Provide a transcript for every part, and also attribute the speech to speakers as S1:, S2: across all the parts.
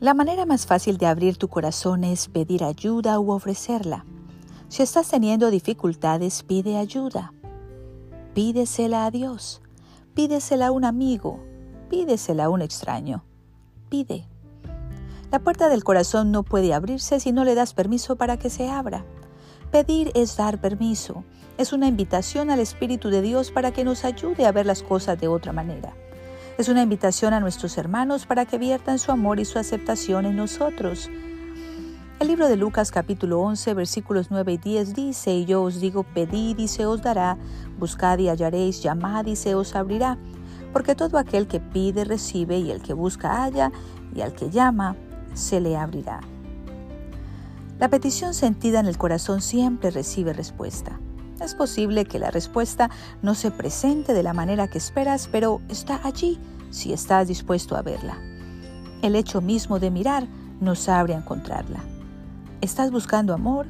S1: La manera más fácil de abrir tu corazón es pedir ayuda u ofrecerla. Si estás teniendo dificultades, pide ayuda. Pídesela a Dios. Pídesela a un amigo. Pídesela a un extraño. Pide. La puerta del corazón no puede abrirse si no le das permiso para que se abra. Pedir es dar permiso. Es una invitación al Espíritu de Dios para que nos ayude a ver las cosas de otra manera. Es una invitación a nuestros hermanos para que viertan su amor y su aceptación en nosotros. El libro de Lucas capítulo 11 versículos 9 y 10 dice, y yo os digo, pedid y se os dará, buscad y hallaréis, llamad y se os abrirá, porque todo aquel que pide recibe y el que busca halla y al que llama se le abrirá. La petición sentida en el corazón siempre recibe respuesta. Es posible que la respuesta no se presente de la manera que esperas, pero está allí si estás dispuesto a verla. El hecho mismo de mirar nos abre a encontrarla. ¿Estás buscando amor?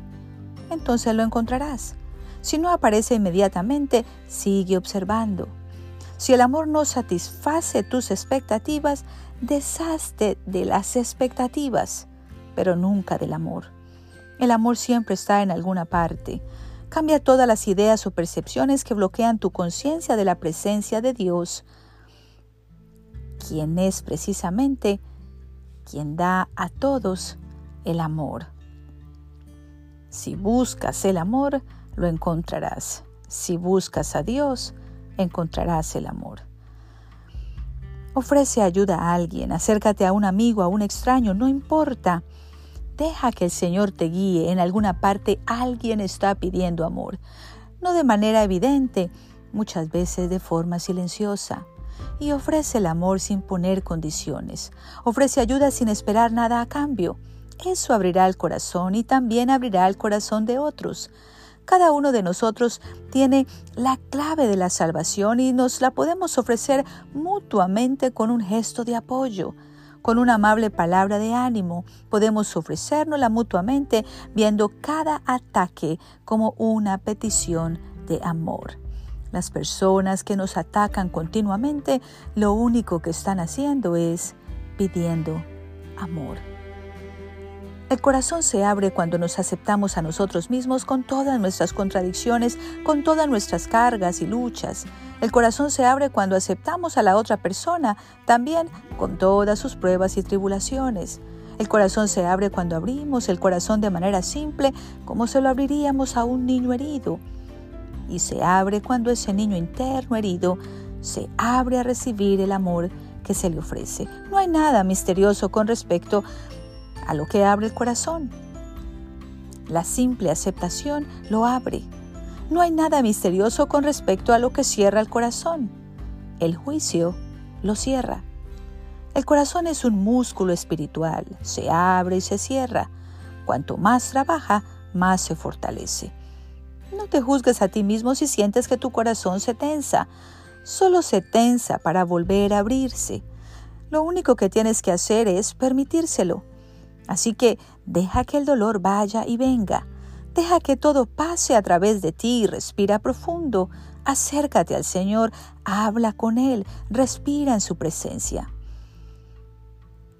S1: Entonces lo encontrarás. Si no aparece inmediatamente, sigue observando. Si el amor no satisface tus expectativas, deshazte de las expectativas, pero nunca del amor. El amor siempre está en alguna parte. Cambia todas las ideas o percepciones que bloquean tu conciencia de la presencia de Dios, quien es precisamente quien da a todos el amor. Si buscas el amor, lo encontrarás. Si buscas a Dios, encontrarás el amor. Ofrece ayuda a alguien, acércate a un amigo, a un extraño, no importa. Deja que el Señor te guíe. En alguna parte alguien está pidiendo amor. No de manera evidente, muchas veces de forma silenciosa. Y ofrece el amor sin poner condiciones. Ofrece ayuda sin esperar nada a cambio. Eso abrirá el corazón y también abrirá el corazón de otros. Cada uno de nosotros tiene la clave de la salvación y nos la podemos ofrecer mutuamente con un gesto de apoyo con una amable palabra de ánimo, podemos ofrecérnosla mutuamente viendo cada ataque como una petición de amor. Las personas que nos atacan continuamente lo único que están haciendo es pidiendo amor. El corazón se abre cuando nos aceptamos a nosotros mismos con todas nuestras contradicciones, con todas nuestras cargas y luchas. El corazón se abre cuando aceptamos a la otra persona, también con todas sus pruebas y tribulaciones. El corazón se abre cuando abrimos el corazón de manera simple, como se lo abriríamos a un niño herido. Y se abre cuando ese niño interno herido se abre a recibir el amor que se le ofrece. No hay nada misterioso con respecto a lo que abre el corazón. La simple aceptación lo abre. No hay nada misterioso con respecto a lo que cierra el corazón. El juicio lo cierra. El corazón es un músculo espiritual, se abre y se cierra. Cuanto más trabaja, más se fortalece. No te juzgues a ti mismo si sientes que tu corazón se tensa. Solo se tensa para volver a abrirse. Lo único que tienes que hacer es permitírselo. Así que deja que el dolor vaya y venga. Deja que todo pase a través de ti y respira profundo. Acércate al Señor, habla con Él, respira en su presencia.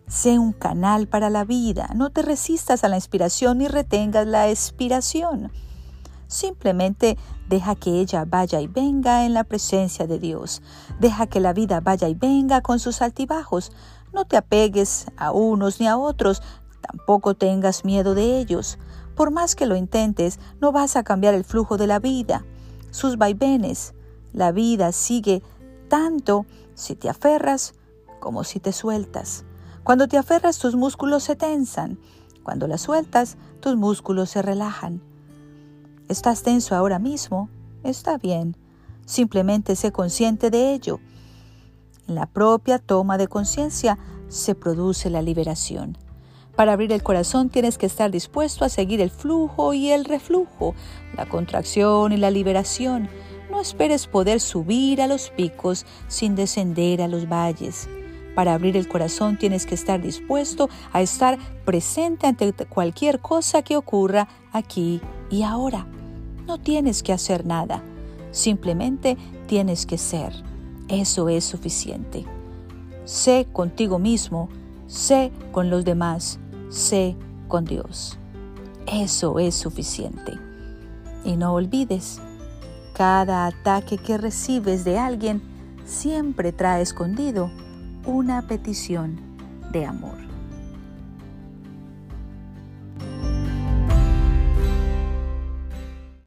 S1: Sé un canal para la vida, no te resistas a la inspiración ni retengas la expiración. Simplemente deja que ella vaya y venga en la presencia de Dios. Deja que la vida vaya y venga con sus altibajos. No te apegues a unos ni a otros, Tampoco tengas miedo de ellos. Por más que lo intentes, no vas a cambiar el flujo de la vida, sus vaivenes. La vida sigue tanto si te aferras como si te sueltas. Cuando te aferras, tus músculos se tensan. Cuando la sueltas, tus músculos se relajan. ¿Estás tenso ahora mismo? Está bien. Simplemente sé consciente de ello. En la propia toma de conciencia se produce la liberación. Para abrir el corazón tienes que estar dispuesto a seguir el flujo y el reflujo, la contracción y la liberación. No esperes poder subir a los picos sin descender a los valles. Para abrir el corazón tienes que estar dispuesto a estar presente ante cualquier cosa que ocurra aquí y ahora. No tienes que hacer nada, simplemente tienes que ser. Eso es suficiente. Sé contigo mismo sé con los demás, sé con Dios. Eso es suficiente. Y no olvides, cada ataque que recibes de alguien siempre trae escondido una petición de amor.